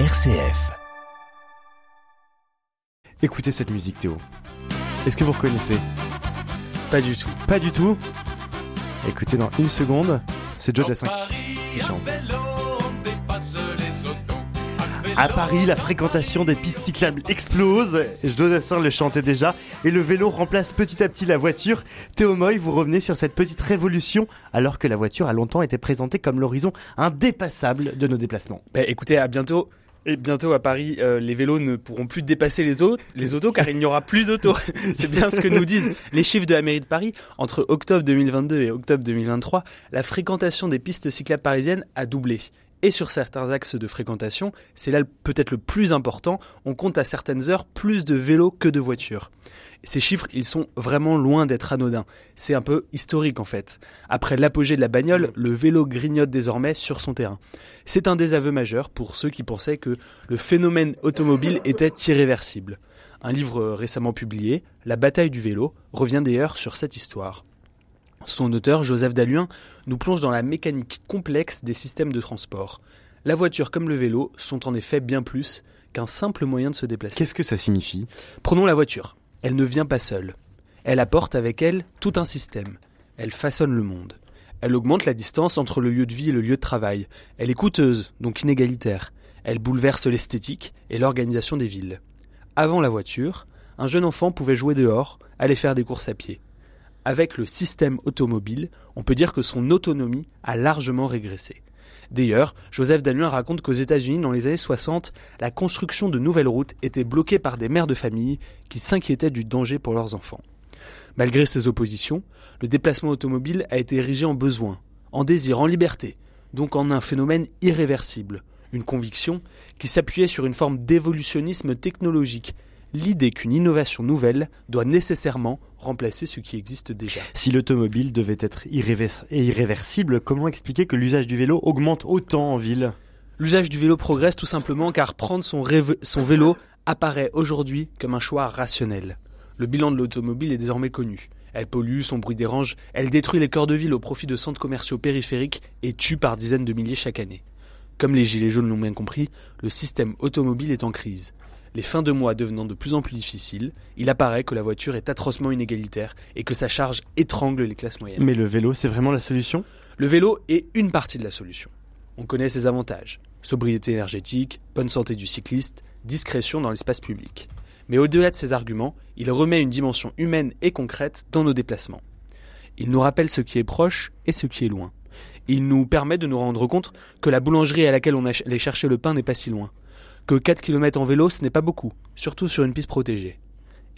RCF. Écoutez cette musique, Théo. Est-ce que vous reconnaissez? Pas du tout. Pas du tout? Écoutez, dans une seconde, c'est Joe Dassin qui, qui chante. À Paris, la fréquentation des pistes cyclables explose. Joe Dassin le chantait déjà. Et le vélo remplace petit à petit la voiture. Théo Moy, vous revenez sur cette petite révolution alors que la voiture a longtemps été présentée comme l'horizon indépassable de nos déplacements. Bah, écoutez, à bientôt. Et bientôt à Paris, euh, les vélos ne pourront plus dépasser les, autos, les autos car il n'y aura plus d'autos. C'est bien ce que nous disent les chiffres de la mairie de Paris. Entre octobre 2022 et octobre 2023, la fréquentation des pistes cyclables parisiennes a doublé. Et sur certains axes de fréquentation, c'est là peut-être le plus important, on compte à certaines heures plus de vélos que de voitures. Ces chiffres, ils sont vraiment loin d'être anodins. C'est un peu historique en fait. Après l'apogée de la bagnole, le vélo grignote désormais sur son terrain. C'est un désaveu majeur pour ceux qui pensaient que le phénomène automobile était irréversible. Un livre récemment publié, La bataille du vélo, revient d'ailleurs sur cette histoire. Son auteur, Joseph Dalluin, nous plonge dans la mécanique complexe des systèmes de transport. La voiture comme le vélo sont en effet bien plus qu'un simple moyen de se déplacer. Qu'est-ce que ça signifie? Prenons la voiture. Elle ne vient pas seule. Elle apporte avec elle tout un système. Elle façonne le monde. Elle augmente la distance entre le lieu de vie et le lieu de travail. Elle est coûteuse, donc inégalitaire. Elle bouleverse l'esthétique et l'organisation des villes. Avant la voiture, un jeune enfant pouvait jouer dehors, aller faire des courses à pied. Avec le système automobile, on peut dire que son autonomie a largement régressé. D'ailleurs, Joseph Dalluin raconte qu'aux États-Unis, dans les années 60, la construction de nouvelles routes était bloquée par des mères de famille qui s'inquiétaient du danger pour leurs enfants. Malgré ces oppositions, le déplacement automobile a été érigé en besoin, en désir, en liberté, donc en un phénomène irréversible, une conviction qui s'appuyait sur une forme d'évolutionnisme technologique, l'idée qu'une innovation nouvelle doit nécessairement remplacer ce qui existe déjà. Si l'automobile devait être irrévers- irréversible, comment expliquer que l'usage du vélo augmente autant en ville? L'usage du vélo progresse tout simplement car prendre son vélo apparaît aujourd'hui comme un choix rationnel. Le bilan de l'automobile est désormais connu. Elle pollue, son bruit dérange, elle détruit les cœurs de ville au profit de centres commerciaux périphériques et tue par dizaines de milliers chaque année. Comme les Gilets jaunes l'ont bien compris, le système automobile est en crise. Les fins de mois devenant de plus en plus difficiles, il apparaît que la voiture est atrocement inégalitaire et que sa charge étrangle les classes moyennes. Mais le vélo, c'est vraiment la solution? Le vélo est une partie de la solution. On connaît ses avantages. Sobriété énergétique, bonne santé du cycliste, discrétion dans l'espace public. Mais au-delà de ces arguments, il remet une dimension humaine et concrète dans nos déplacements. Il nous rappelle ce qui est proche et ce qui est loin. Il nous permet de nous rendre compte que la boulangerie à laquelle on allait chercher le pain n'est pas si loin. Que 4 km en vélo, ce n'est pas beaucoup, surtout sur une piste protégée.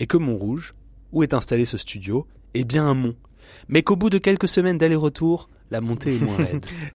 Et que Montrouge, où est installé ce studio, est bien un mont. Mais qu'au bout de quelques semaines d'aller-retour, la montée est moins raide.